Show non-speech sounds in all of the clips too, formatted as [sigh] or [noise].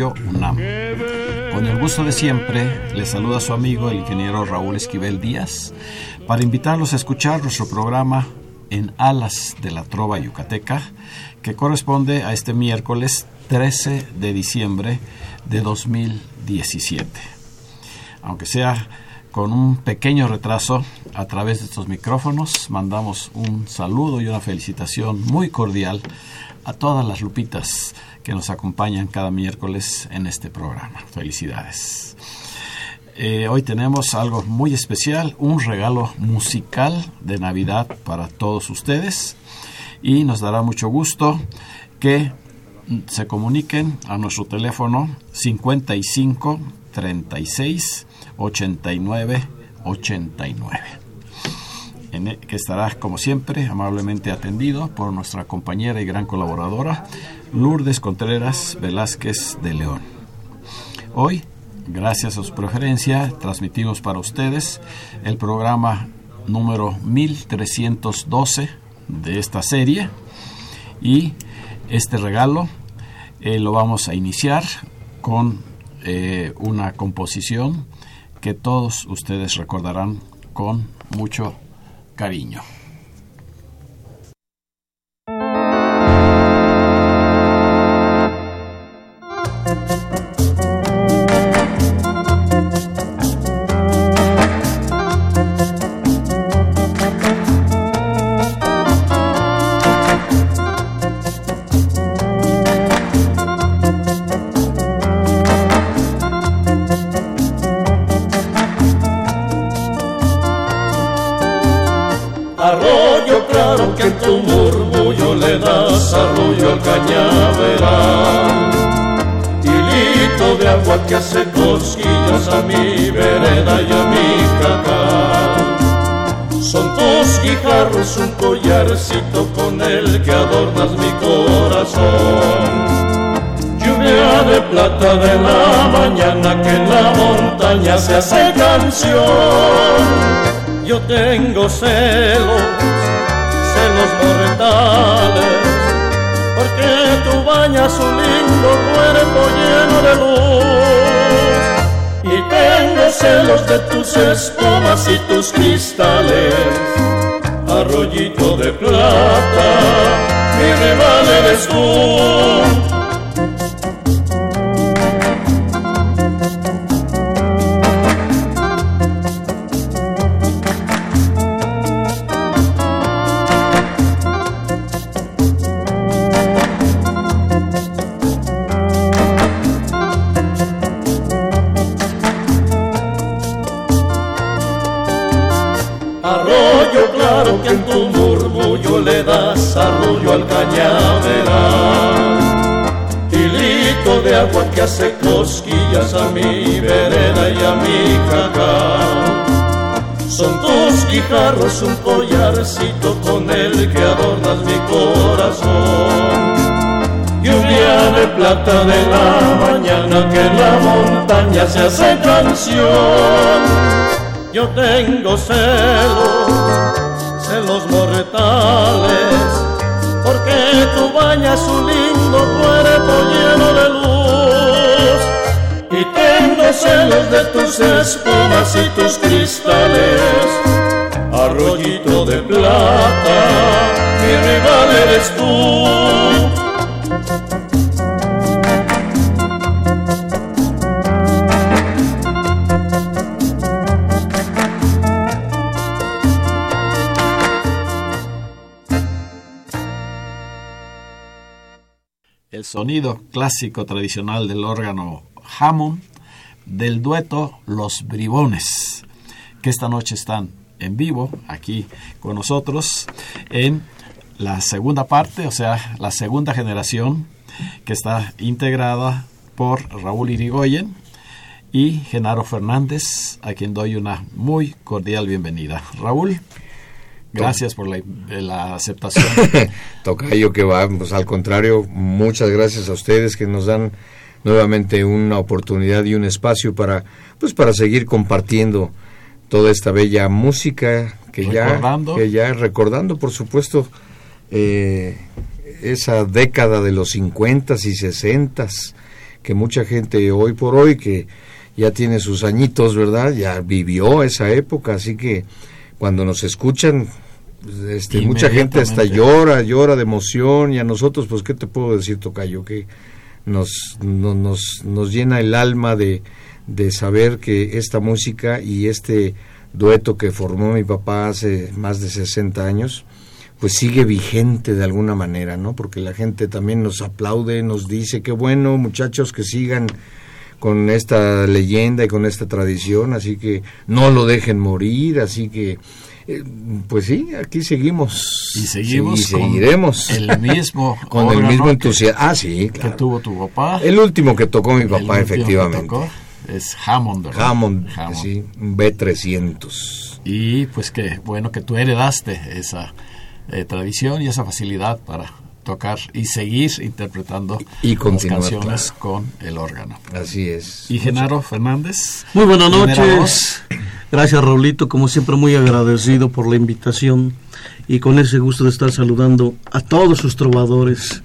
UNAM. Con el gusto de siempre, les saluda su amigo el ingeniero Raúl Esquivel Díaz para invitarlos a escuchar nuestro programa En Alas de la Trova Yucateca, que corresponde a este miércoles 13 de diciembre de 2017. Aunque sea con un pequeño retraso, a través de estos micrófonos mandamos un saludo y una felicitación muy cordial a todas las lupitas que nos acompañan cada miércoles en este programa. Felicidades. Eh, hoy tenemos algo muy especial, un regalo musical de Navidad para todos ustedes y nos dará mucho gusto que se comuniquen a nuestro teléfono 55 36 89 89 en el- que estará como siempre amablemente atendido por nuestra compañera y gran colaboradora Lourdes Contreras Velázquez de León. Hoy, gracias a su preferencia, transmitimos para ustedes el programa número 1312 de esta serie y este regalo eh, lo vamos a iniciar con eh, una composición que todos ustedes recordarán con mucho cariño. Cañaveral. Hilito de agua que hace cosquillas a mi vereda y a mi cacao. Son tus guijarros un collarcito con el que adornas mi corazón. Lluvia de plata de la mañana que en la montaña se hace canción. Yo tengo celos, celos mortales, porque tú bañas un lindo cuerpo lleno de luz. Y tengo celos de tus espumas y tus cristales, arroyito de plata, mi rival eres tú. Arroyo claro que en tu murmullo le das arroyo al cañaveral. Hilito de agua que hace cosquillas a mi vereda y a mi cacao. Son tus guijarros un collarcito con el que adornas mi corazón. Lluvia de plata de la mañana que en la montaña se hace canción. Yo tengo celos, celos mortales, porque tú bañas un lindo cuerpo lleno de luz. Y tengo celos de tus espumas y tus cristales, arroyito de plata, mi rival eres tú. Sonido clásico tradicional del órgano Hammond del dueto Los Bribones, que esta noche están en vivo aquí con nosotros en la segunda parte, o sea, la segunda generación que está integrada por Raúl Irigoyen y Genaro Fernández, a quien doy una muy cordial bienvenida. Raúl, gracias por la, aceptación. [laughs] Tocayo que va, pues al contrario, muchas gracias a ustedes que nos dan nuevamente una oportunidad y un espacio para pues para seguir compartiendo toda esta bella música que ya que ya recordando por supuesto eh, esa década de los 50 y 60 que mucha gente hoy por hoy que ya tiene sus añitos, ¿verdad? Ya vivió esa época, así que cuando nos escuchan, este, mucha gente hasta llora, llora de emoción y a nosotros, pues, ¿qué te puedo decir, Tocayo? Que nos, nos, nos llena el alma de, de saber que esta música y este dueto que formó mi papá hace más de 60 años, pues sigue vigente de alguna manera, ¿no? Porque la gente también nos aplaude, nos dice, qué bueno, muchachos, que sigan con esta leyenda y con esta tradición, así que no lo dejen morir, así que eh, pues sí, aquí seguimos. Y seguimos. y seguiremos. el mismo. [laughs] con el mismo entusiasmo. Ah, sí, Que tuvo tu papá. El último que tocó mi papá, efectivamente. es Hammond, ¿verdad? Hammond, sí, B300. Y pues que bueno que tú heredaste esa eh, tradición y esa facilidad para tocar y seguir interpretando y las canciones con el órgano. Así es. Y Genaro Fernández. Muy buenas noches. Gracias Raulito, como siempre muy agradecido por la invitación y con ese gusto de estar saludando a todos sus trovadores.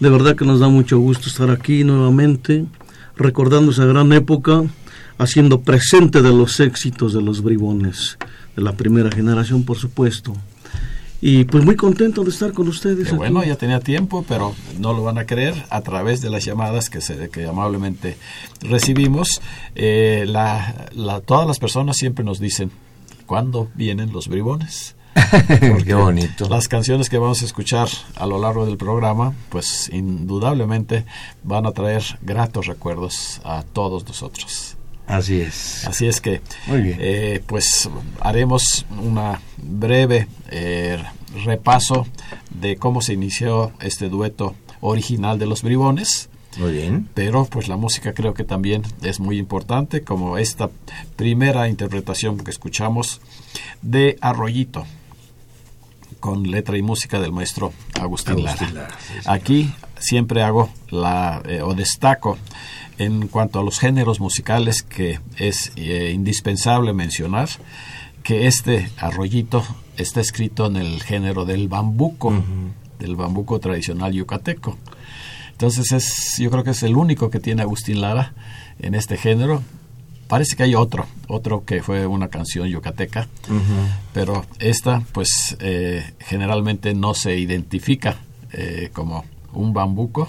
De verdad que nos da mucho gusto estar aquí nuevamente, recordando esa gran época, haciendo presente de los éxitos de los bribones, de la primera generación por supuesto. Y pues muy contento de estar con ustedes. bueno, ya tenía tiempo, pero no lo van a creer a través de las llamadas que, se, que amablemente recibimos. Eh, la, todas las personas siempre nos dicen, ¿cuándo vienen los bribones? [laughs] Qué bonito. Las canciones que vamos a escuchar a lo largo del programa, pues indudablemente van a traer gratos recuerdos a todos nosotros. Así es. Así es que, eh, pues haremos una breve eh, repaso de cómo se inició este dueto original de los bribones. Muy bien. Pero pues la música creo que también es muy importante, como esta primera interpretación que escuchamos de Arroyito, con letra y música del maestro Agustín, Lara. Aquí siempre hago la, eh, o destaco en cuanto a los géneros musicales que es eh, indispensable mencionar que este arroyito está escrito en el género del bambuco, del bambuco tradicional yucateco. Entonces es, yo creo que es el único que tiene Agustín Lara en este género. Parece que hay otro, otro que fue una canción yucateca, pero esta pues eh, generalmente no se identifica eh, como un bambuco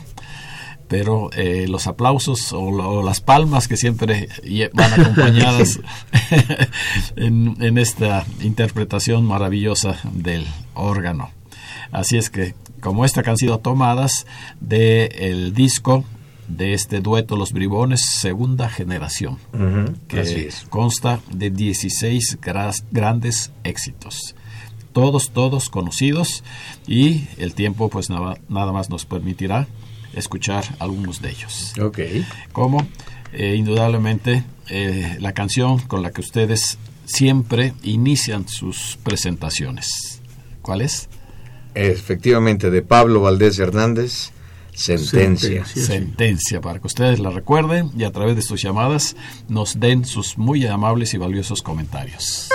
pero eh, los aplausos o, las palmas que siempre van acompañadas [laughs] [laughs] en, esta interpretación maravillosa del órgano. Así es que, como esta que han sido tomadas del disco de este dueto Los Bribones, segunda generación, que consta de 16 grandes éxitos todos, todos conocidos y el tiempo pues nada, nada más nos permitirá escuchar algunos de ellos. Ok. Como eh, indudablemente eh, la canción con la que ustedes siempre inician sus presentaciones. ¿Cuál es? Efectivamente, de Pablo Valdés Hernández, Sentencia. Sentencia, para que ustedes la recuerden y a través de sus llamadas nos den sus muy amables y valiosos comentarios.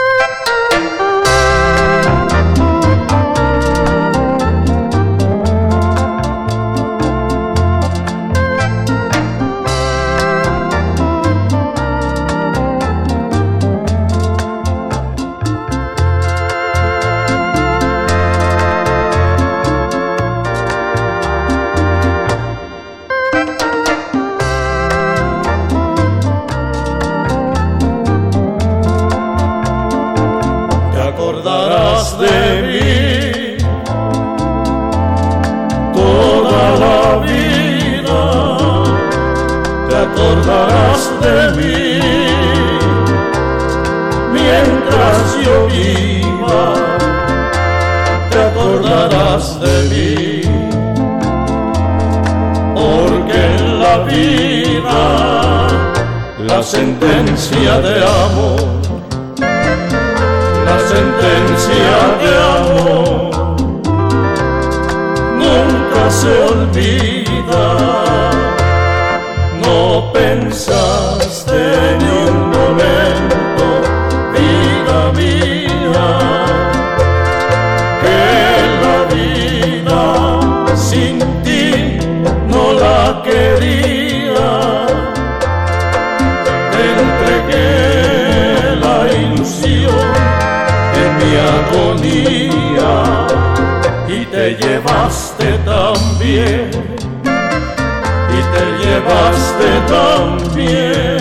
También y te llevaste también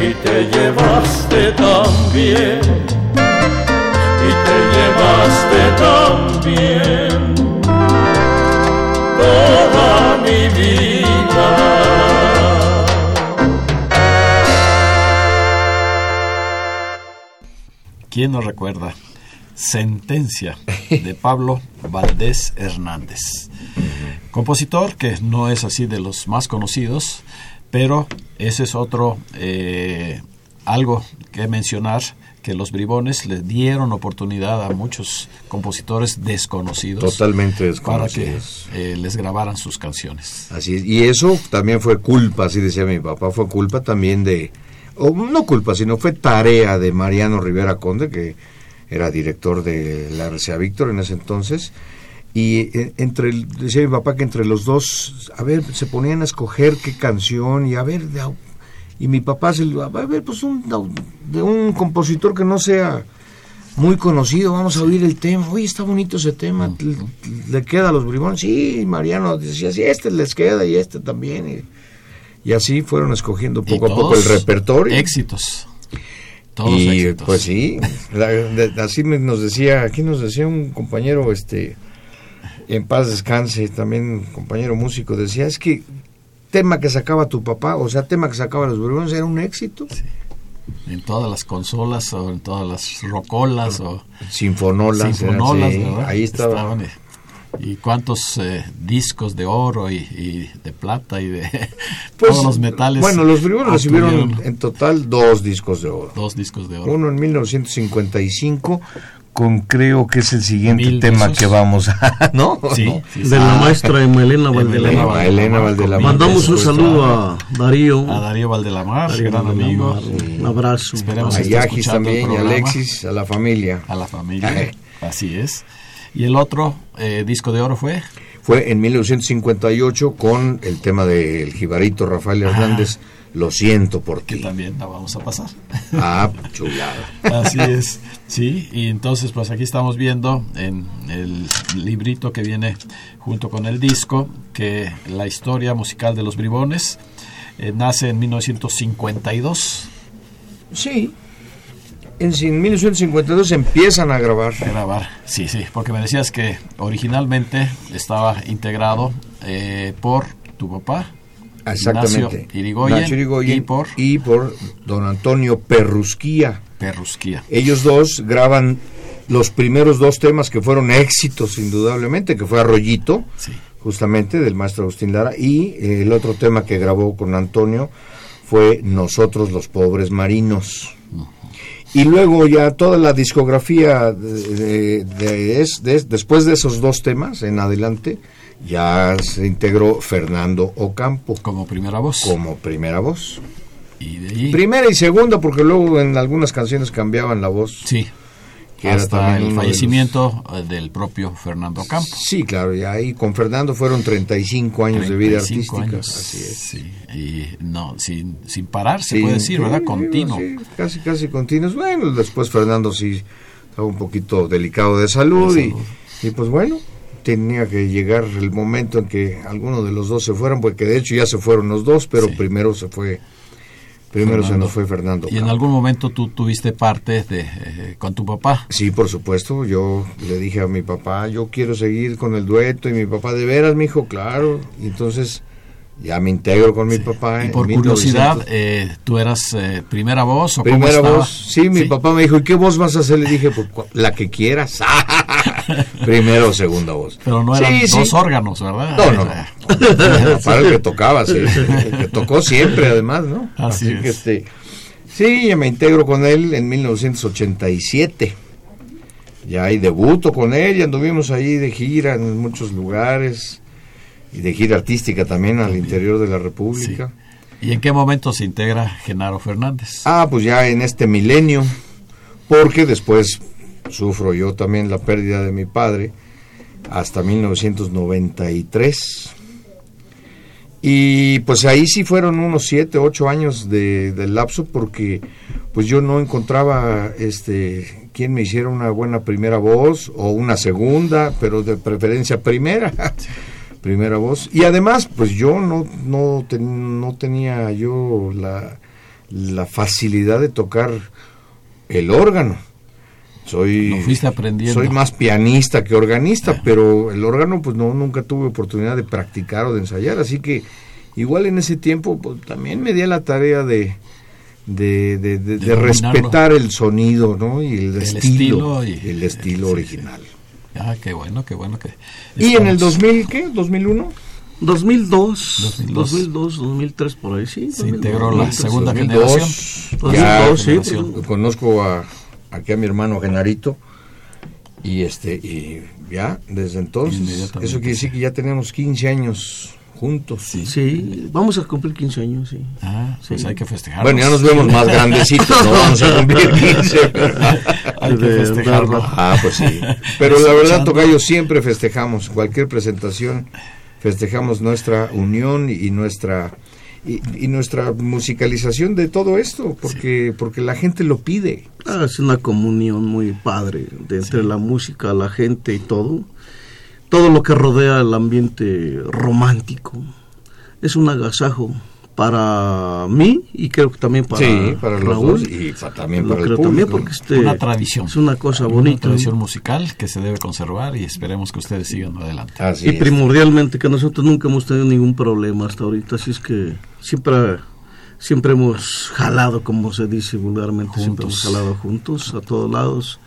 y te llevaste también y te llevaste también toda mi vida. ¿Quién nos recuerda? Sentencia de Pablo Valdés Hernández. Compositor que no es así de los más conocidos, pero ese es otro eh, algo que mencionar que los bribones le dieron oportunidad a muchos compositores desconocidos Totalmente para que desconocidos. eh, les grabaran sus canciones. Así es. Y eso también fue culpa, así decía mi papá, fue culpa también de, o no culpa, sino fue tarea de Mariano Rivera Conde, que era director de la RCA Víctor en ese entonces. Y eh, entre, el- decía mi papá que entre los dos, a ver, se ponían a escoger qué canción y a ver, y mi papá se a ver, pues un, de un compositor que no sea muy conocido, vamos a oír el tema, oye, está bonito ese tema, le, le queda a los bribones, sí, Mariano decía, sí, este les queda y este también, y, y así fueron escogiendo poco a poco el repertorio. Éxitos. Todos y éxitos. pues sí, la- de- así nos decía, aquí nos decía un compañero, este, en paz descanse, también un compañero músico, decía, es que tema que sacaba tu papá, o sea, tema que sacaba los bribones era un éxito. En todas las consolas o en todas las rocolas o Sinfonolas, sinfonolas, era- sí, ¿verdad? ahí estaba. Estaban, eh, y cuántos eh, discos de oro y, y de plata y de [laughs] Pues, todos los metales. Bueno, los bribones recibieron en total dos discos de oro. dos discos de oro. Uno en 1955 con creo que es el siguiente Mil tema besos. que vamos a... [laughs] ¿No? Sí, ¿No? sí, de sí. la Ah. maestra Elena Valdelamar. Elena Valdelamar. Mandamos un saludo a Darío. A Darío Valdelamar, Darío gran Valdelamar, amigo. Un abrazo. Esperemos A el también y. Alexis, a la familia. A la familia. [laughs] Así es. Y el otro eh, disco de oro fue Fue en 1958 con el tema del jibarito Rafael Hernández, Lo siento por que ti. también la vamos a pasar. Ah, chulada. [laughs] Así es, sí, y entonces pues aquí estamos viendo en el librito que viene junto con el disco que la historia musical de los bribones eh, nace en 1952, Sí. En sin- 1952 empiezan a grabar. grabar, sí, sí, porque me decías que originalmente estaba integrado eh, por tu papá, Exactamente. Ignacio Irigoyen, Nacho Irigoyen y por y por don Antonio Perrusquía. Perrusquía. Ellos dos graban los primeros dos temas que fueron éxitos indudablemente, que fue Arroyito, Sí. justamente del maestro Agustín Lara, y eh, el otro tema que grabó con Antonio fue Nosotros los pobres marinos. Y luego ya toda la discografía de- después de esos dos temas en adelante, ya se integró Fernando Ocampo Como primera voz. como primera voz. Y de ahí. Primera y segunda, porque luego en algunas canciones cambiaban la voz. Sí. que Hasta el uno de los- fallecimiento eh, del propio Fernando Campos. Sí, claro, y ahí con Fernando fueron 35 años de vida 35 artística. años. Así es. Sí, y no, sin, sin parar, se Sí, puede decir, sí, ¿verdad? Continuo. sí, casi, casi continuos. Bueno, después Fernando sí estaba un poquito delicado de salud, De y- salud. Y, pues bueno, tenía que llegar el momento en que alguno de los dos se fueran, porque de hecho ya se fueron los dos, pero Sí. primero se fue, primero se nos fue Fernando. Y en algún momento tú tuviste parte de eh, con tu papá. Sí, por supuesto. Yo le dije a mi papá, yo quiero seguir con el dueto. Y mi papá, de veras, mi hijo, claro. Entonces ya me integro con mi papá. Y por 1900. curiosidad, eh, ¿tú eras eh, primera voz o cómo Primera estaba? voz. Sí, mi papá me dijo, ¿y qué voz vas a hacer? Le dije, pues la que quieras. [laughs] [laughs] Primera o segunda voz. Pero no eran Sí, dos órganos, ¿verdad? No, no, no. Para el que tocaba, sí. [laughs] El que tocó siempre, además, ¿no? Así que es. este. Sí, ya me integro con él en 1987. Ya y debuto con él y anduvimos ahí de gira en muchos lugares y de gira artística también al interior de la República. ¿Y en qué momento se integra Genaro Fernández? Ah, pues ya en este milenio, porque después sufro yo también la pérdida de mi padre hasta 1993. Y pues ahí sí fueron unos siete, ocho años de, de lapso porque pues yo no encontraba este quien me hiciera una buena primera voz o una segunda, pero de preferencia primera. Primera voz. Y además, pues yo no, no, ten- no tenía yo la, la facilidad de tocar el órgano. Soy, fuiste aprendiendo. soy más pianista que organista, pero el órgano pues no, nunca tuve oportunidad de practicar o de ensayar, así que igual en ese tiempo pues, también me di a la tarea de, de, de- de- de respetar el sonido ¿no? y el, El estilo, estilo y- el estilo sí, original. Ah, qué bueno, qué bueno que... ¿Y en el estamos- 2000 qué? ¿2001? 2002, 2002. 2002, 2003 por ahí, sí. Se 2002, integró la 2003. segunda 2002, generación. Ya 2002, sí, generación. pues, conozco a aquí a mi hermano Genarito y este y ya desde entonces eso quiere decir que ya tenemos 15 años juntos. Sí, vamos a cumplir 15 años, sí. Ah, pues Sí. hay que festejarlo. Bueno, ya nos vemos más grandecitos, no [laughs] vamos a cumplir 15. Hay que festejarlo. Ah, pues sí. [laughs] Pero la verdad. Tocayo, siempre festejamos. Cualquier presentación, festejamos nuestra unión y nuestra y, y nuestra musicalización de todo esto, porque porque la gente lo pide. Ah, es una comunión muy padre de entre la música, la gente y todo. Todo lo que rodea el ambiente romántico. Es un agasajo para mí y creo que también para, sí, para los Raúl. dos y también Lo para el también porque este Una tradición. es una cosa Una bonita. tradición musical que se debe conservar y esperemos que ustedes sigan adelante. Así y es. primordialmente que nosotros nunca hemos tenido ningún problema hasta ahorita, así es que siempre siempre hemos jalado, como se dice vulgarmente, siempre hemos jalado juntos a todos lados,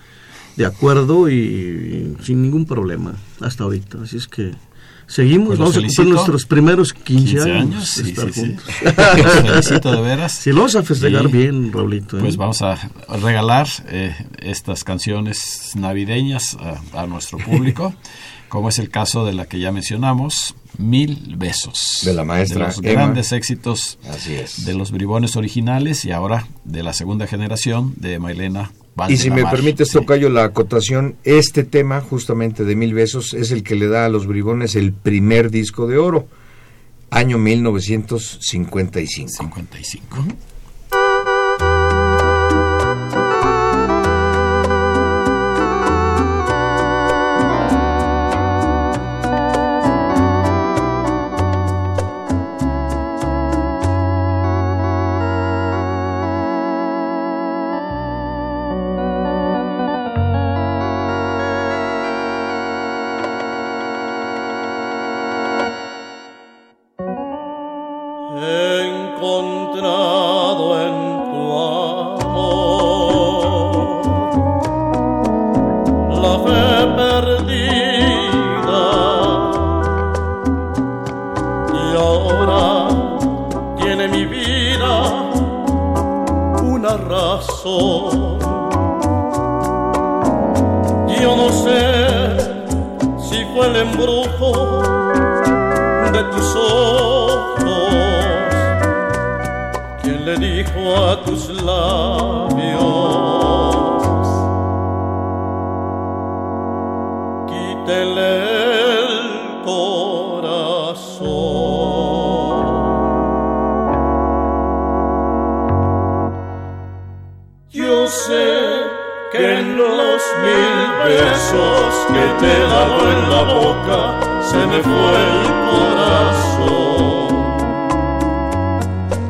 de acuerdo y, sin ningún problema hasta ahorita, así es que seguimos, Pues vamos a cumplir nuestros primeros 15, 15 años, sí, estar sí, juntos. [laughs] Felicito de veras. Sí, lo vamos a festejar Y, bien, Raulito. ¿eh? Pues vamos a regalar eh, estas canciones navideñas a, a nuestro público, [laughs] como es el caso de la que ya mencionamos, Mil Besos. De la maestra De los Emma. grandes éxitos Así es. de los bribones originales y ahora de la segunda generación de Mailena Y si me permites, Sí. Tocayo, la acotación, este tema justamente de Mil Besos es el que le da a los bribones el primer disco de oro, año 1955. 55. He de tus ojos? ¿Quién le dijo a tus labios? Quítele el corazón. Yo sé que en los mil besos que te he dado en la boca se me fue el corazón.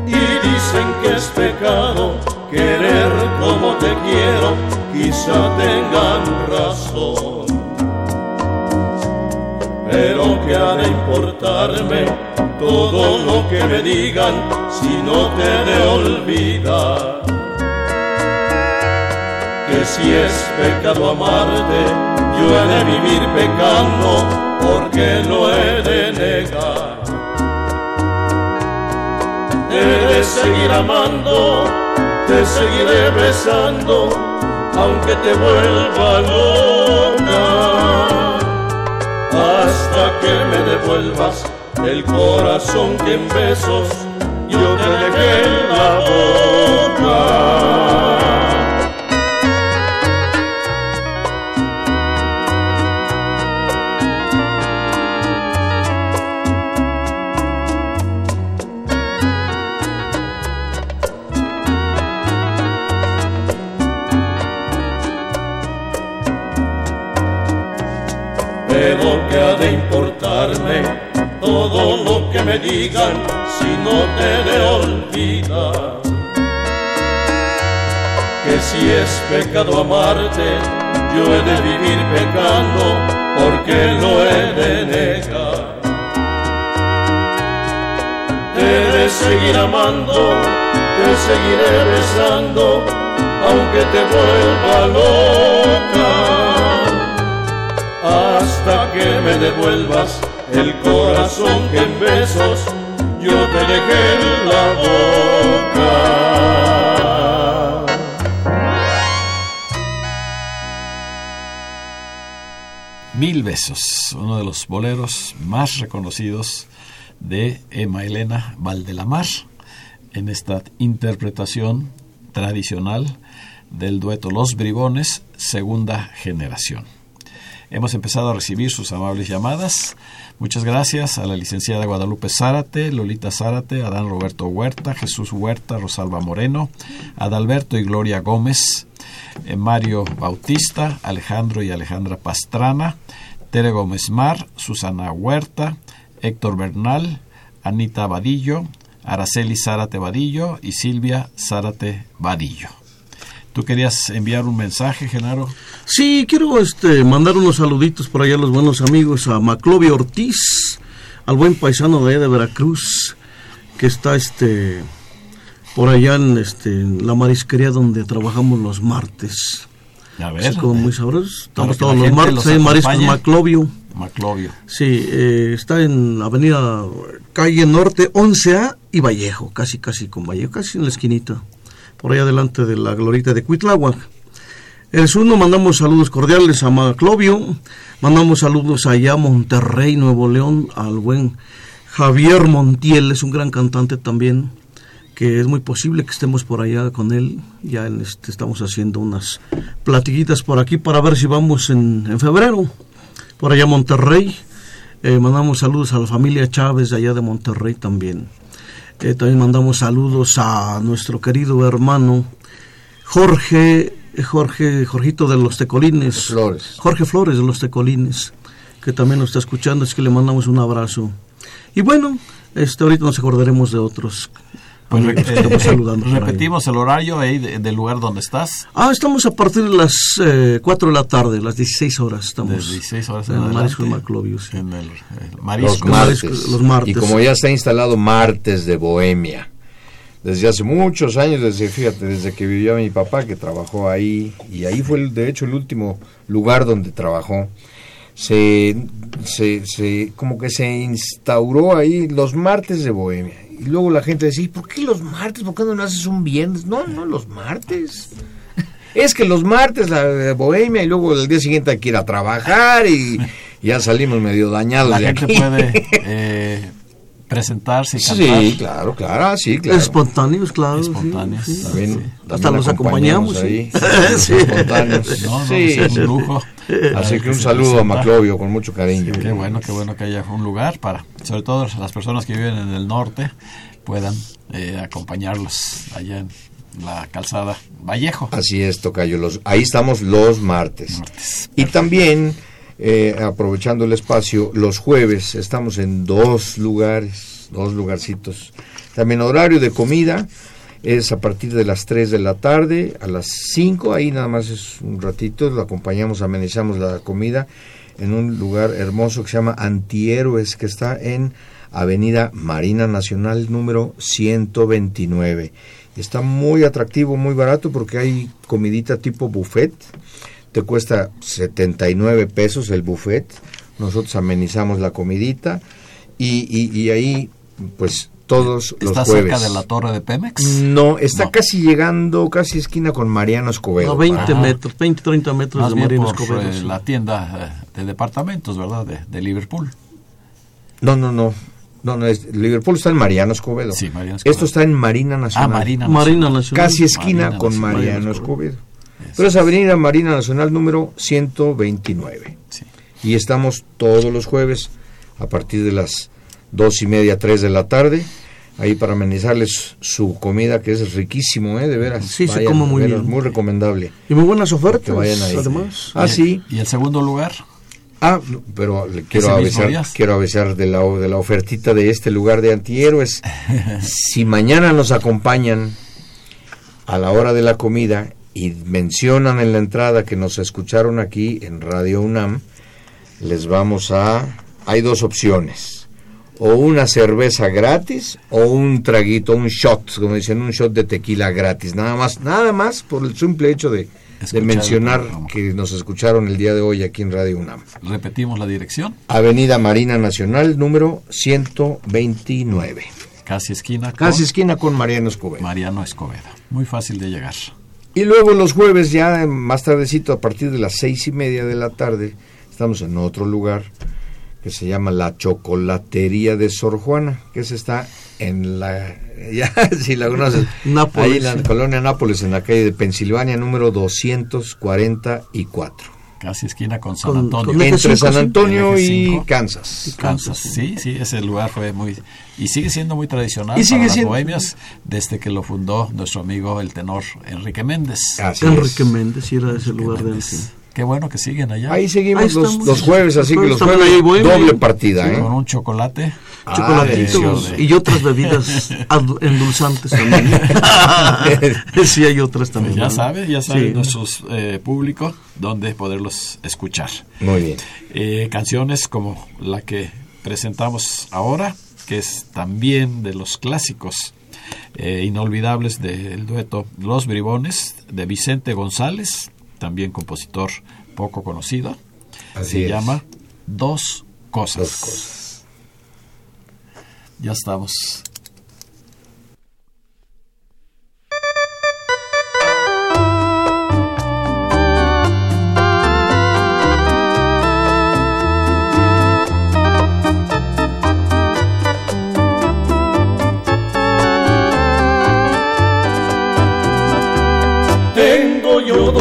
Y dicen que es pecado querer como te quiero, quizá tengan razón. Pero que ha de importarme todo lo que me digan si no te he de olvidar que si es pecado amarte, yo he de vivir pecando porque lo he de negar. Te de seguir amando, te seguiré besando, aunque te vuelva loca, hasta que me devuelvas el corazón que en besos yo te dejé la boca. Los boleros más reconocidos de Emma Elena Valdelamar en esta interpretación tradicional del dueto Los Bribones, segunda generación. Hemos empezado a recibir sus amables llamadas. Muchas gracias a la licenciada Guadalupe Zárate, Lolita Zárate, Adán Roberto Huerta, Jesús Huerta, Rosalba Moreno, Adalberto y Gloria Gómez, eh, Mario Bautista, Alejandro y Alejandra Pastrana, Tere Gómez Mar, Susana Huerta, Héctor Bernal, Anita Vadillo, Araceli Zárate Vadillo y Silvia Zárate Vadillo. ¿Tú querías enviar un mensaje, Genaro? Sí, quiero este, mandar unos saluditos por allá a los buenos amigos, a Maclovio Ortiz, al buen paisano de, Veracruz, que está este, por allá en, este, en la marisquería donde trabajamos los martes. A ver. Es como muy sabroso. Para Estamos todos los martes en Mariscos. Maclovio. Maclovio. Sí, eh, está en Avenida Calle Norte 11A y Vallejo, casi casi con Vallejo, casi en la esquinita, por ahí adelante de la glorita de Cuitláhuac. El segundo mandamos saludos cordiales a Maclovio, mandamos saludos allá a Monterrey, Nuevo León, al buen Javier Montiel, es un gran cantante también, que es muy posible que estemos por allá con él. Ya en este, estamos haciendo unas platiguitas por aquí para ver si vamos en, en febrero, por allá a Monterrey. Eh, mandamos saludos a la familia Chávez de allá de Monterrey también. Eh, también mandamos saludos a nuestro querido hermano Jorge, Jorge, Jorgito de los Tecolines. Flores. Jorge Flores de los Tecolines, que también nos está escuchando, es que le mandamos un abrazo. Y bueno, este, ahorita nos acordaremos de otros. Pues, eh, estamos saludando repetimos el horario ahí de- del lugar donde estás. Ah, estamos a partir de las eh, 4 de la tarde, las 16 horas estamos. De 16 horas en en adelante. Mariscos Maclovio, sí. En el, el Los marisco. martes. Mariscos, los martes. Y como ya está instalado Martes de Bohemia, desde hace muchos años, desde, fíjate, desde que vivía mi papá, que trabajó ahí, y ahí fue, el- de hecho, el último lugar donde trabajó, se, se, se- como que se instauró ahí los martes de Bohemia. Y luego la gente decía, "¿Y ¿por qué los martes? ¿Por qué no lo haces un viernes? No, no, los martes. [laughs] Es que los martes la, la bohemia y luego el día siguiente hay que ir a trabajar y, ya salimos medio dañados La de gente aquí. puede [laughs] eh, presentarse y cantar. Sí, claro, claro, sí, claro. Espontáneos, claro. sí, Espontáneos. sí. También, Hasta también los acompañamos. ahí. [laughs] sí. los espontáneos. No, no, Sí. es un lujo. [laughs] Así que un saludo a. Maclovio con mucho cariño. Qué bueno, qué bueno que haya un lugar para, sobre todo las personas que viven en el norte, puedan eh, acompañarlos allá en la calzada Vallejo. Así es, Tocayo. Los, ahí estamos los martes. Martes. Y también, eh, aprovechando el espacio, los jueves estamos en dos lugares, dos lugarcitos. También horario de comida es a partir de las 3 de la tarde a las 5, ahí nada más es un ratito, lo acompañamos, amenizamos la comida en un lugar hermoso que se llama Antihéroes, que está en Avenida Marina Nacional número 129. Está muy atractivo, muy barato porque hay comidita tipo buffet. Te cuesta 79 pesos el buffet. Nosotros amenizamos la comidita y, y- y ahí pues todos los ¿Está jueves. cerca de la torre de Pemex? No, está No. casi llegando, casi esquina con Mariano Escobedo. A 20 Ajá. metros, 20, 30 metros Más de Marinos por Escobedo. eh, la tienda eh, de departamentos, ¿verdad? De, de Liverpool. No, no, no. No, no, es, Liverpool está en Mariano Escobedo. Sí, Mariano Escobedo. Esto está en Marina Ah, Nacional. Marina. Marina Nacional. Casi esquina Marina con Nacional. Mariano Mariano Escobedo. Pero es Avenida Marina Nacional número 129. Sí. Y estamos todos los jueves a partir de las dos y media, tres de la tarde. Ahí para amenizarles su comida, que es riquísimo, ¿eh? De veras. Sí, se come muy veras, bien. Muy recomendable. Y muy buenas ofertas, vayan ahí. además. Ah, sí. ¿Y el segundo lugar? Ah, pero le quiero avisar, quiero avisar de la, de la ofertita de este lugar de antihéroes. [laughs] si mañana nos acompañan a la hora de la comida y mencionan en la entrada que nos escucharon aquí en Radio UNAM, les vamos a... Hay dos opciones. O una cerveza gratis o un traguito, un shot, como dicen, un shot de tequila gratis. Nada más, nada más por el simple hecho de, mencionar que nos escucharon el día de hoy aquí en Radio UNAM. Repetimos la dirección. Avenida Marina Nacional, número 129. Casi esquina con Casi esquina con Mariano Escobedo. Mariano Escobedo. Muy fácil de llegar. Y luego los jueves, ya más tardecito, a partir de las seis y media de la tarde, estamos en otro lugar que se llama La Chocolatería de Sor Juana, que se está en la... [laughs] Ya, si la conoces. Nápoles, Ahí en la colonia Nápoles, en la calle de Pensilvania, número 244. Casi esquina con San Antonio. con Entre cinco, San. Antonio y. Kansas. Kansas. Sí, sí, ese lugar fue muy... Y sigue siendo muy tradicional Y sigue para las siendo- bohemias desde que lo fundó nuestro amigo el tenor Enrique Méndez. Así Enrique es. Méndez era ese lugar de Méndez. antes. Qué bueno que siguen allá. Ahí seguimos Ahí los, jueves, así que los jueves ahí, doble partida, ¿eh? Con un chocolate. Chocolatitos delicioso. y otras bebidas [laughs] endulzantes también. [laughs] sí, hay otras también. Pues ya ¿no? sabe, ya sabe Sí. nuestros eh, público dónde poderlos escuchar. Muy bien. Eh, canciones como la que presentamos ahora, que es también de los clásicos eh, inolvidables del dueto Los Bribones, de Vicente González, también compositor poco conocido. Así Se es. llama Dos Cosas. Dos cosas. Ya estamos.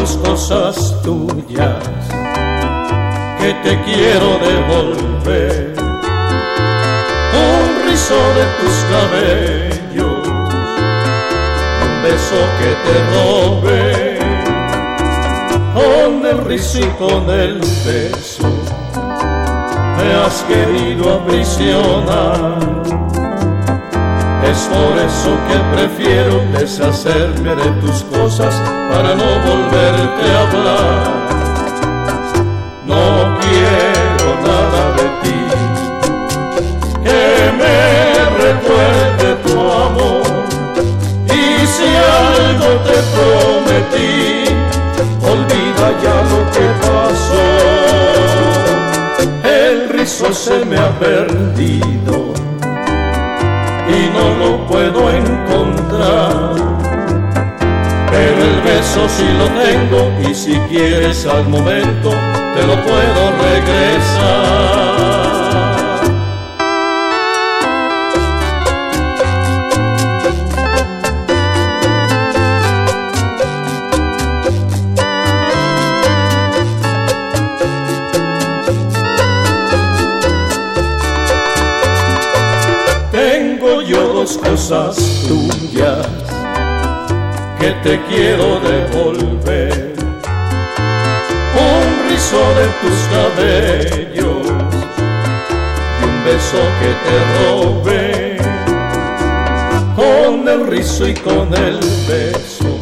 Dos cosas tuyas que te quiero devolver. Un rizo de tus cabellos, un beso que te robe. Con el rizo y con el beso me has querido aprisionar. Es por eso que prefiero deshacerme de tus cosas para no volverte a hablar. No quiero nada de ti que me recuerde tu amor. Y si algo te prometí, olvida ya lo que pasó. El rizo se me ha perdido no lo puedo encontrar. Pero el beso sí lo tengo y si quieres al momento te lo puedo regresar. Cosas tuyas que te quiero devolver. Un rizo de tus cabellos y un beso que te robé. Con el rizo y con el beso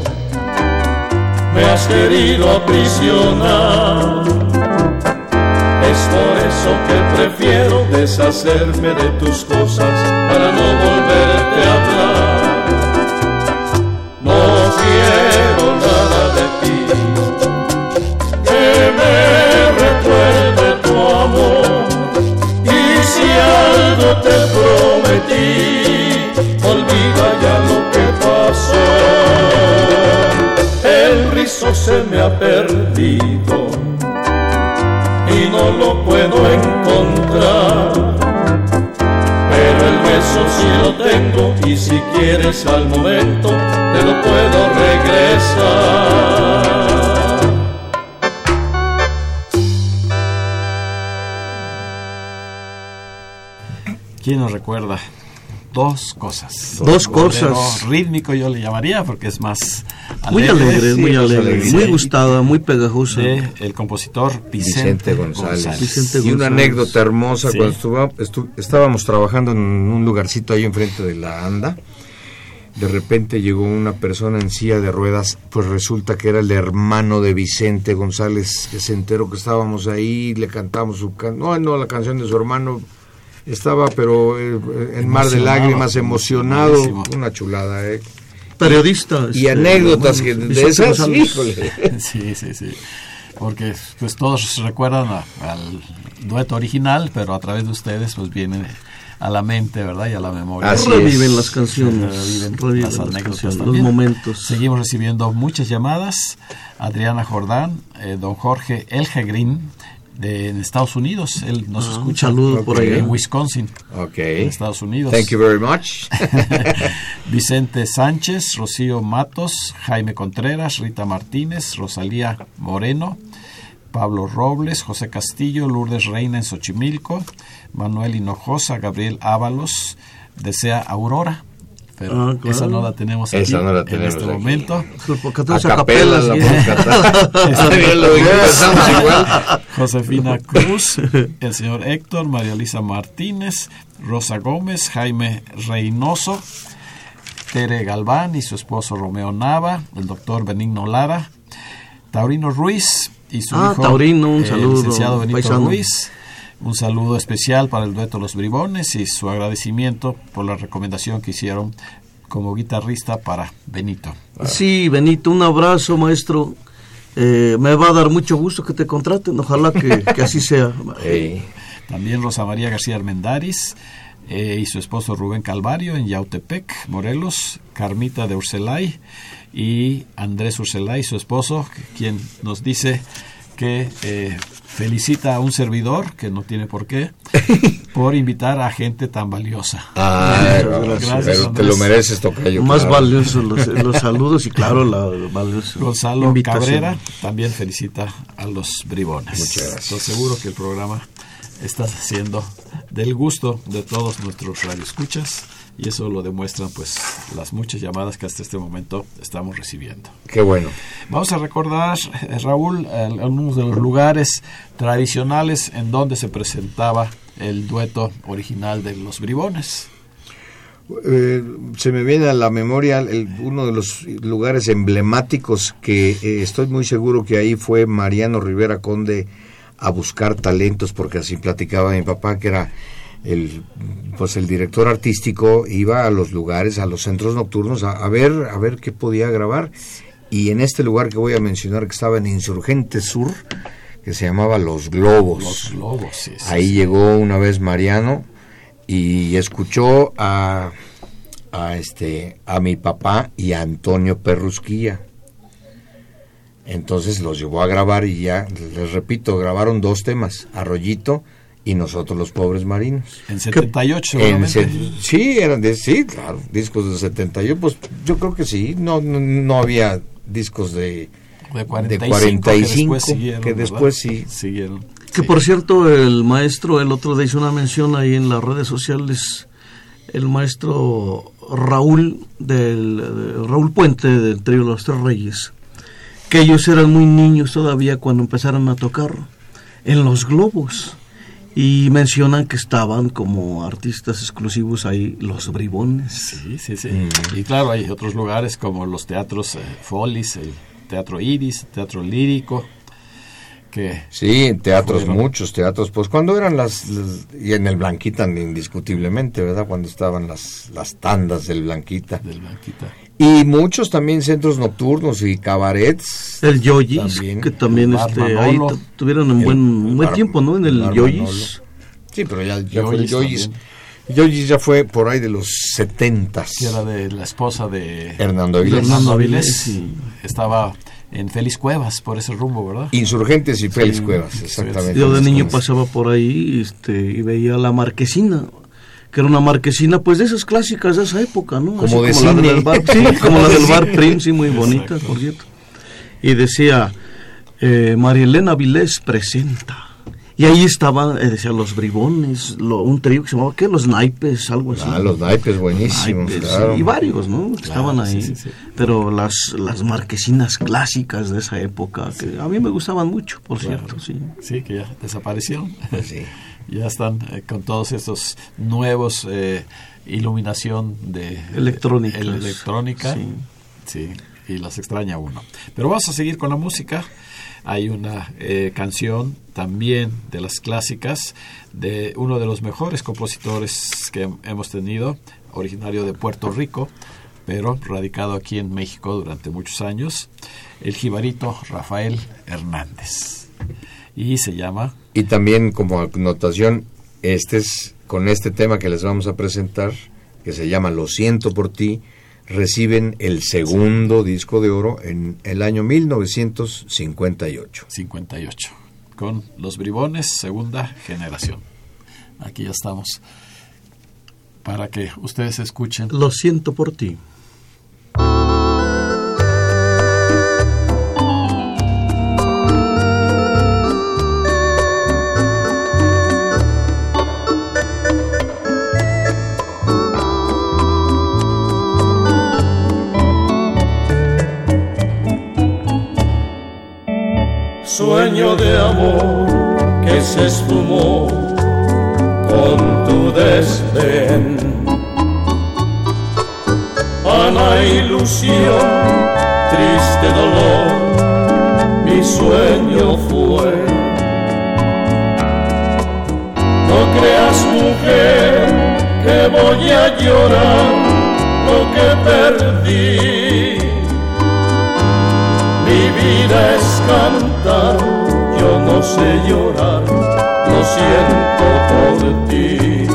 me has querido aprisionar. Es por eso que prefiero deshacerme de tus cosas se me ha perdido y no lo puedo encontrar. Pero el beso sí lo tengo y si quieres al momento te lo puedo regresar. ¿Quién nos recuerda? Dos cosas. Dos cosas. Rítmico yo le llamaría porque es más Muy alegre, sí, muy pues, alegre, muy gustada, muy pegajosa. de el compositor Vicente, Vicente González. Vicente y una anécdota hermosa, Sí. cuando estuvo- estu- estábamos trabajando en un lugarcito ahí enfrente de la ANDA, de repente llegó una persona en silla de ruedas, pues resulta que era el hermano de Vicente González, que se enteró que estábamos ahí, le cantamos su canción, no, no, la canción de su hermano, estaba pero eh, en mar de lágrimas, emocionado, una chulada, ¿eh? Periodista. Y este, anécdotas que bueno, de esas. [laughs] Sí, sí, sí. Porque pues todos recuerdan a- al dueto original, pero a través de ustedes pues viene a la mente, ¿verdad? Y a la memoria. Así reviven es. las canciones, reviven reviven las las anécdotas los momentos. Seguimos recibiendo muchas llamadas. Adriana Jordán, eh, don Jorge Elgegrin, de en Estados Unidos. Él nos Ah, un escucha saludo por allá. en Wisconsin, Ok. en Estados Unidos. Thank you very much. [laughs] [laughs] Vicente Sánchez, Rocío Matos, Jaime Contreras, Rita Martínez, Rosalía Moreno, Pablo Robles, José Castillo, Lourdes Reina en Xochimilco, Manuel Hinojosa, Gabriel Ábalos, desea Aurora, pero Ah, claro. esa no la tenemos aquí Esa no la en este aquí. momento. Acapelas, la [laughs] igual. Josefina Cruz, el señor Héctor, María Luisa Martínez, Rosa Gómez, Jaime Reynoso, Tere Galván y su esposo Romeo Nava, el doctor Benigno Lara, Taurino Ruiz y su Ah, hijo, Taurino, un el saludo, licenciado Benito paisano. Ruiz. Un saludo especial para el dueto Los Bribones y su agradecimiento por la recomendación que hicieron como guitarrista para Benito. Sí, Benito, un abrazo, maestro. Eh, me va a dar mucho gusto que te contraten. Ojalá que, que así sea. [laughs] También Rosa María García Armendáriz eh, y su esposo Rubén Calvario en Yautepec, Morelos, Carmita de Urselay y Andrés Urselay, su esposo, quien nos dice que eh, felicita a un servidor, que no tiene por qué, [laughs] por invitar a gente tan valiosa. Ay, Gracias, pero te lo mereces, Tocayo. Más claro. valiosos los, los [laughs] saludos y claro, la valiosa Gonzalo invitación. Cabrera también felicita a los bribones. Muchas gracias. Estoy seguro que el programa está siendo del gusto de todos nuestros radioescuchas y eso lo demuestran pues las muchas llamadas que hasta este momento estamos recibiendo. Qué bueno. Vamos a recordar, eh, Raúl, al- algunos de los lugares tradicionales en donde se presentaba el dueto original de los bribones. Eh, se me viene a la memoria el- uno de los lugares emblemáticos que eh, estoy muy seguro que ahí fue Mariano Rivera Conde a buscar talentos porque así platicaba mi papá que era el pues el director artístico iba a los lugares a los centros nocturnos a, a ver a ver qué podía grabar y en este lugar que voy a mencionar que estaba en Insurgente Sur que se llamaba Los Globos Los globos, sí, sí, Ahí sí. llegó una vez Mariano y escuchó a, a este a mi papá y a Antonio Perrusquilla. Entonces los llevó a grabar y ya, les repito, grabaron dos temas, Arroyito y nosotros los pobres marinos. En 78, En se- sí, eran de, sí, claro, discos de 78, pues yo creo que sí, no, no, no había discos de, de 45, de 45 que después siguieron. que sí. Siguieron. Que sí. por cierto, el maestro, el otro día hizo una mención ahí en las redes sociales, el maestro Raúl, del, de Raúl Puente del trío Los Tres Reyes, que ellos eran muy niños todavía cuando empezaron a tocar en los globos. Y mencionan que estaban como artistas exclusivos ahí los bribones. Sí, sí, sí. Mm. Y claro, hay otros lugares como los teatros eh, Folis, el Teatro Iris, Teatro Lírico, que Sí, en teatros, Fueron. muchos teatros, pues cuando eran las, las- y en el Blanquita indiscutiblemente, ¿verdad? Cuando estaban las, las tandas del Blanquita. del Blanquita. Y muchos también centros nocturnos y cabarets. El Yoyis, También. que también El este, ahí Manolo. tu- tuvieron un El- buen, el un buen tiempo, ¿no? En el el Yoyis. Sí, pero ya, ya fue el Yoyis Yoyis. ya fue por ahí de los setentas. era de la esposa de Hernando Avilés. Hernando Avilés, sí. Estaba en Félix Cuevas por ese rumbo, ¿verdad? Insurgentes y Félix Sí, Cuevas, exactamente. Yo de niño pasaba por ahí este, y veía la marquesina, que era una marquesina pues de esas clásicas de esa época, ¿no? Como de la cine. del bar, sí, como la del bar Prim, sí, muy bonita, por cierto. Y decía, eh, María Elena Vilés presenta. Y ahí estaban, eh, decía, los bribones, lo- un trío que se llamaba, ¿qué? Los naipes, algo así. Ah, los naipes buenísimos, Naipes, claro. Y varios, ¿no? Que estaban sí, ahí. sí, sí. Pero las, las marquesinas clásicas de esa época, que a mí me gustaban mucho, por cierto, sí. Sí, que ya desaparecieron. Sí. [laughs] ya están eh, con todos estos nuevos eh, iluminación de Electrónicas. el- electrónica. Sí. Sí, y las extraña uno. Pero vamos a seguir con la música. Hay una eh, canción también de las clásicas de uno de los mejores compositores que hemos tenido, originario de Puerto Rico, pero radicado aquí en México durante muchos años, el jibarito Rafael Hernández. Y se llama Y también como anotación, este es con este tema que les vamos a presentar, que se llama Lo siento por ti, reciben el segundo disco de oro en el año 1958. 58, con Los Bribones, segunda generación. Aquí ya estamos para que ustedes escuchen. Lo siento por ti. De amor que se esfumó con tu desdén. Ana ilusión, triste dolor, mi sueño fue. No creas mujer que voy a llorar lo que perdí. Mi vida es cantar, no sé llorar, lo siento por ti.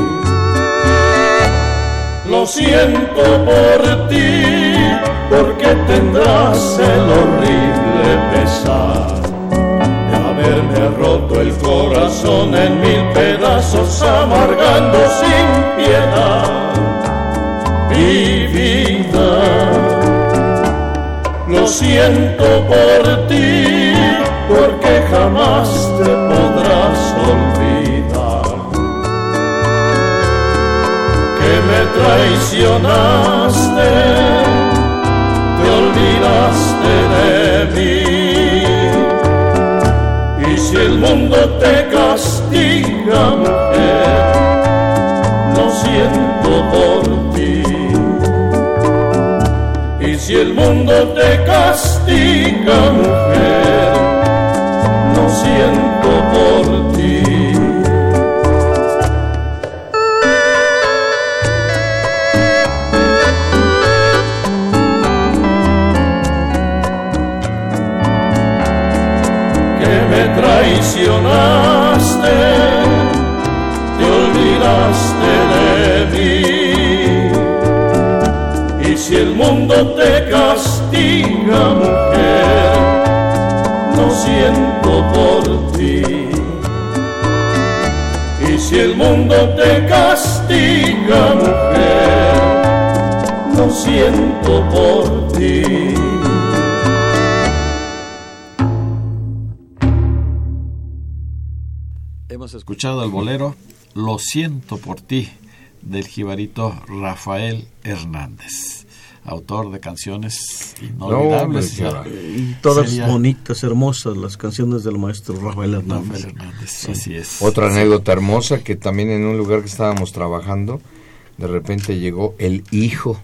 Lo siento por ti, porque tendrás el horrible pesar de haberme roto el corazón en mil pedazos, amargando sin piedad mi vida. Lo siento por ti, jamás te podrás olvidar. Que me traicionaste, te olvidaste de mí. Y si el mundo te castiga, mujer, lo siento por ti. Y si el mundo te castiga, mujer, traicionaste, te olvidaste de mí. Y si el mundo te castiga, mujer, lo siento por ti. Y si el mundo te castiga, mujer, lo siento por ti. Hemos escuchado el bolero Lo siento por ti del jibarito Rafael Hernández, autor de canciones inolvidables. No, Y todas Sería- bonitas, hermosas las canciones del maestro Rafael Hernández. Rafael Hernández, así es. Otra anécdota hermosa que también en un lugar que estábamos trabajando, de repente llegó el hijo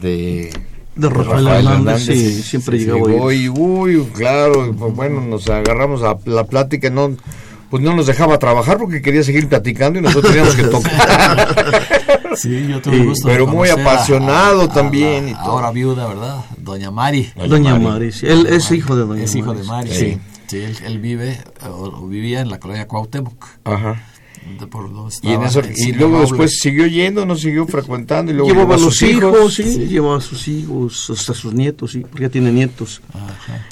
de, De Rafael Hernández, sí, siempre llegaba llegó y uy, claro, pues, bueno, nos agarramos a la plática, no, pues no nos dejaba trabajar porque quería seguir platicando y nosotros teníamos que [laughs] tocar. Sí, yo tuve gusto de pero muy a- apasionado a- a también la y todo. Ahora viuda, ¿verdad? Doña Mari. Doña Mari, sí, él es hijo de Doña Es hijo de Mari. Mari, sí. Sí, él, él vive o, o vivía en la colonia Cuauhtémoc. Ajá. De por donde Y, en eso, y luego Robles. después siguió yendo, nos siguió frecuentando y luego Llevaba a llevó a los sus hijos, sí, llevaba a sus hijos, hasta sus nietos, sí, porque ya tiene nietos.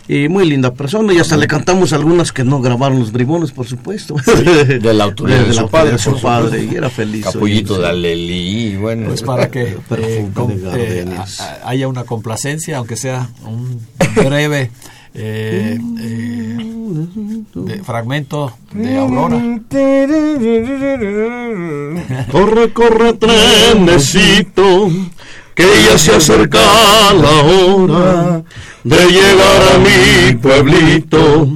Y muy linda persona, y hasta le cantamos algunas que no grabaron los bribones, por supuesto. de la autoría [laughs] de, la su autoría padre, de su padre, y era feliz. Capullito oye, de sí. Alelí, bueno. Pues para que [laughs] eh, de eh, haya una complacencia, aunque sea un breve [laughs] eh, eh, de- fragmento de Aurora. [laughs] Corre, corre, trenecito, que ya se acerca la hora de llegar a mi pueblito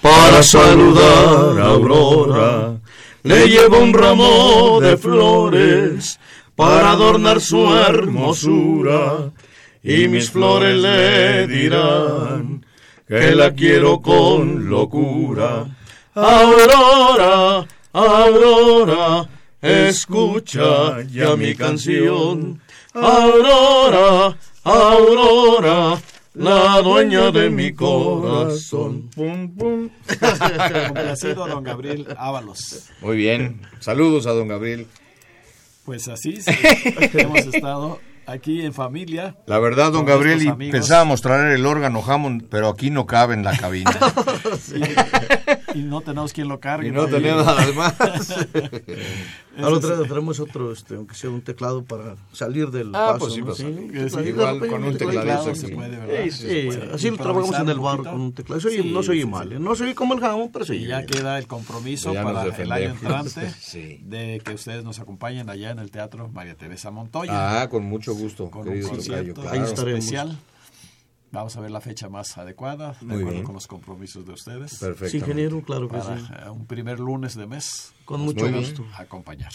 para saludar a Aurora. Le llevo un ramo de flores para adornar su hermosura y mis flores le dirán que la quiero con locura. Aurora, Aurora, escucha ya mi canción. Aurora, Aurora, la dueña de mi corazón. Pum, pum. [laughs] Complacido don Gabriel Ábalos. Muy bien. Saludos a don Gabriel. Pues así sí, [laughs] hemos estado aquí en familia. La verdad, don Gabriel, y pensábamos traer el órgano Hammond, pero aquí no cabe en la cabina. [laughs] Y no tenemos quien lo cargue. y no tenemos nada más. [laughs] Ahora tra- traemos otro, este, aunque sea un teclado para salir del Ah, paso. pues sí, ¿no? pues, Sí, sí, un igual con un sí. se puede, ¿verdad? Sí, sí, así lo trabajamos en el un bar con un teclado. Sí, no sí, mal, sí. ¿eh? no se oye como el jamón, pero se Y ya bien. queda el compromiso para el año entrante [laughs] Sí. de que ustedes nos acompañen allá en el Teatro María Teresa Montoya Ah, con mucho gusto, con un querido concierto tocayo, Ahí claro. estaremos. especial. Vamos a ver la fecha más adecuada, de Muy acuerdo bien. con los compromisos de ustedes. Perfecto. Sí, ingeniero, claro que Para sí. eh, un primer lunes de mes Con nos mucho pueden gusto. acompañar.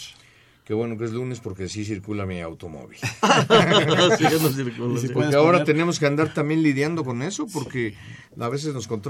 Qué bueno que es lunes porque sí circula mi automóvil. [laughs] Sí, nos circula, sí. Porque ahora tenemos que andar también lidiando con eso porque a veces nos contratan